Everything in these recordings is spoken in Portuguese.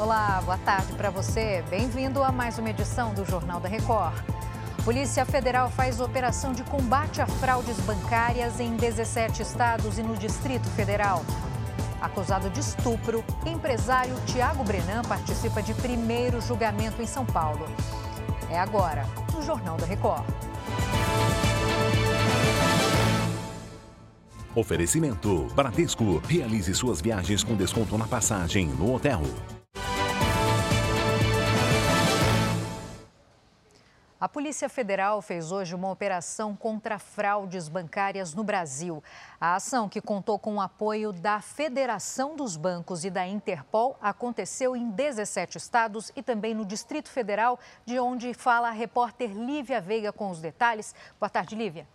Olá, boa tarde para você. Bem-vindo a mais uma edição do Jornal da Record. Polícia Federal faz operação de combate a fraudes bancárias em 17 estados e no Distrito Federal. Acusado de estupro, empresário Tiago Brenan participa de primeiro julgamento em São Paulo. É agora, no Jornal da Record. Oferecimento: Bradesco. Realize suas viagens com desconto na passagem no hotel. A Polícia Federal fez hoje uma operação contra fraudes bancárias no Brasil. A ação, que contou com o apoio da Federação dos Bancos e da Interpol, aconteceu em 17 estados e também no Distrito Federal, de onde fala a repórter Lívia Veiga com os detalhes. Boa tarde, Lívia.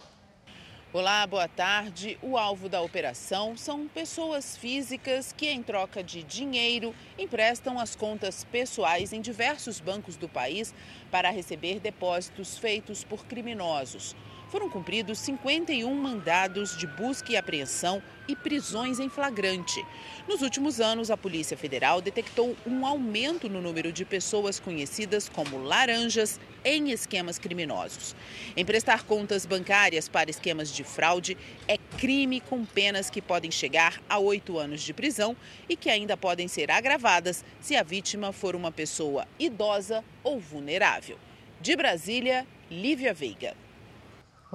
Olá, boa tarde. O alvo da operação são pessoas físicas que, em troca de dinheiro, emprestam as contas pessoais em diversos bancos do país para receber depósitos feitos por criminosos foram cumpridos 51 mandados de busca e apreensão e prisões em flagrante. Nos últimos anos, a Polícia Federal detectou um aumento no número de pessoas conhecidas como laranjas em esquemas criminosos. Emprestar contas bancárias para esquemas de fraude é crime com penas que podem chegar a oito anos de prisão e que ainda podem ser agravadas se a vítima for uma pessoa idosa ou vulnerável. De Brasília, Lívia Veiga.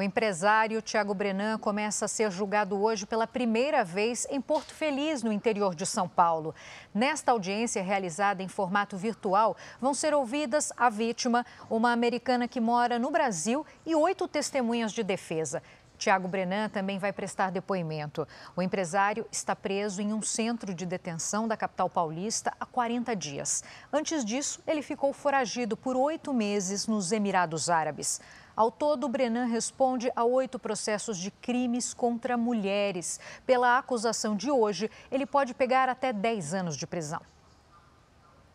O empresário Tiago Brenan começa a ser julgado hoje pela primeira vez em Porto Feliz, no interior de São Paulo. Nesta audiência realizada em formato virtual, vão ser ouvidas a vítima, uma americana que mora no Brasil e oito testemunhas de defesa. Tiago Brenan também vai prestar depoimento. O empresário está preso em um centro de detenção da capital paulista há 40 dias. Antes disso, ele ficou foragido por oito meses nos Emirados Árabes. Ao todo, Brenan responde a oito processos de crimes contra mulheres. Pela acusação de hoje, ele pode pegar até 10 anos de prisão.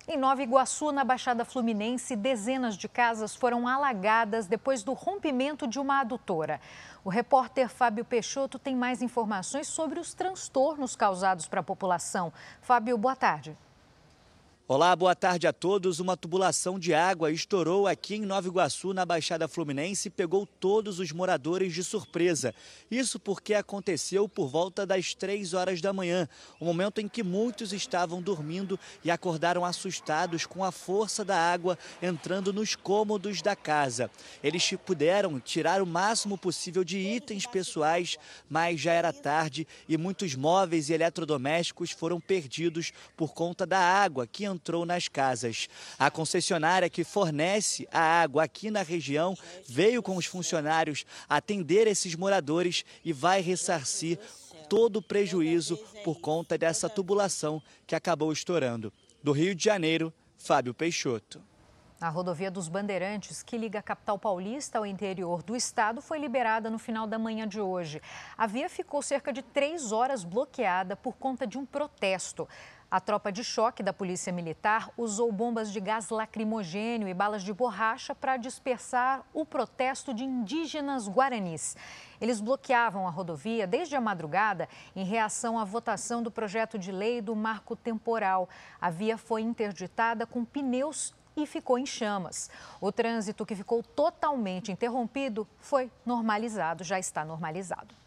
Em Nova Iguaçu, na Baixada Fluminense, dezenas de casas foram alagadas depois do rompimento de uma adutora. O repórter Fábio Peixoto tem mais informações sobre os transtornos causados para a população. Fábio, boa tarde. Olá, boa tarde a todos. Uma tubulação de água estourou aqui em Nova Iguaçu, na Baixada Fluminense, e pegou todos os moradores de surpresa. Isso porque aconteceu por volta das três horas da manhã, o momento em que muitos estavam dormindo e acordaram assustados com a força da água entrando nos cômodos da casa. Eles puderam tirar o máximo possível de itens pessoais, mas já era tarde e muitos móveis e eletrodomésticos foram perdidos por conta da água que entrou nas casas. A concessionária que fornece a água aqui na região veio com os funcionários atender esses moradores e vai ressarcir todo o prejuízo por conta dessa tubulação que acabou estourando. Do Rio de Janeiro, Fábio Peixoto. A rodovia dos Bandeirantes, que liga a capital paulista ao interior do estado, foi liberada no final da manhã de hoje. A via ficou cerca de três horas bloqueada por conta de um protesto. A tropa de choque da Polícia Militar usou bombas de gás lacrimogênio e balas de borracha para dispersar o protesto de indígenas guaranis. Eles bloqueavam a rodovia desde a madrugada em reação à votação do projeto de lei do marco temporal. A via foi interditada com pneus e ficou em chamas. O trânsito que ficou totalmente interrompido foi normalizado, já está normalizado.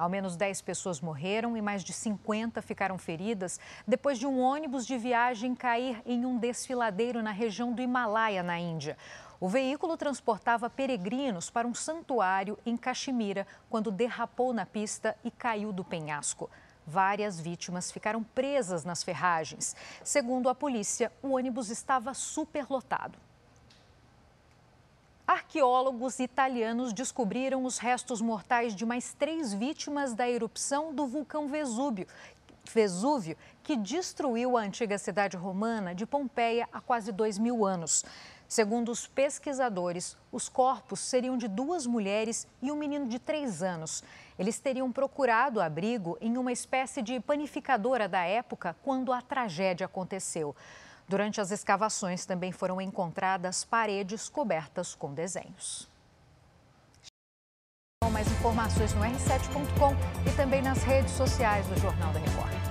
Ao menos 10 pessoas morreram e mais de 50 ficaram feridas depois de um ônibus de viagem cair em um desfiladeiro na região do Himalaia, na Índia. O veículo transportava peregrinos para um santuário em Caxemira quando derrapou na pista e caiu do penhasco. Várias vítimas ficaram presas nas ferragens. Segundo a polícia, o ônibus estava superlotado. Arqueólogos italianos descobriram os restos mortais de mais três vítimas da erupção do vulcão Vesúvio, Vesúvio, que destruiu a antiga cidade romana de Pompeia há quase dois mil anos. Segundo os pesquisadores, os corpos seriam de duas mulheres e um menino de três anos. Eles teriam procurado abrigo em uma espécie de panificadora da época quando a tragédia aconteceu. Durante as escavações também foram encontradas paredes cobertas com desenhos. Mais informações no r7.com e também nas redes sociais do Jornal da Record.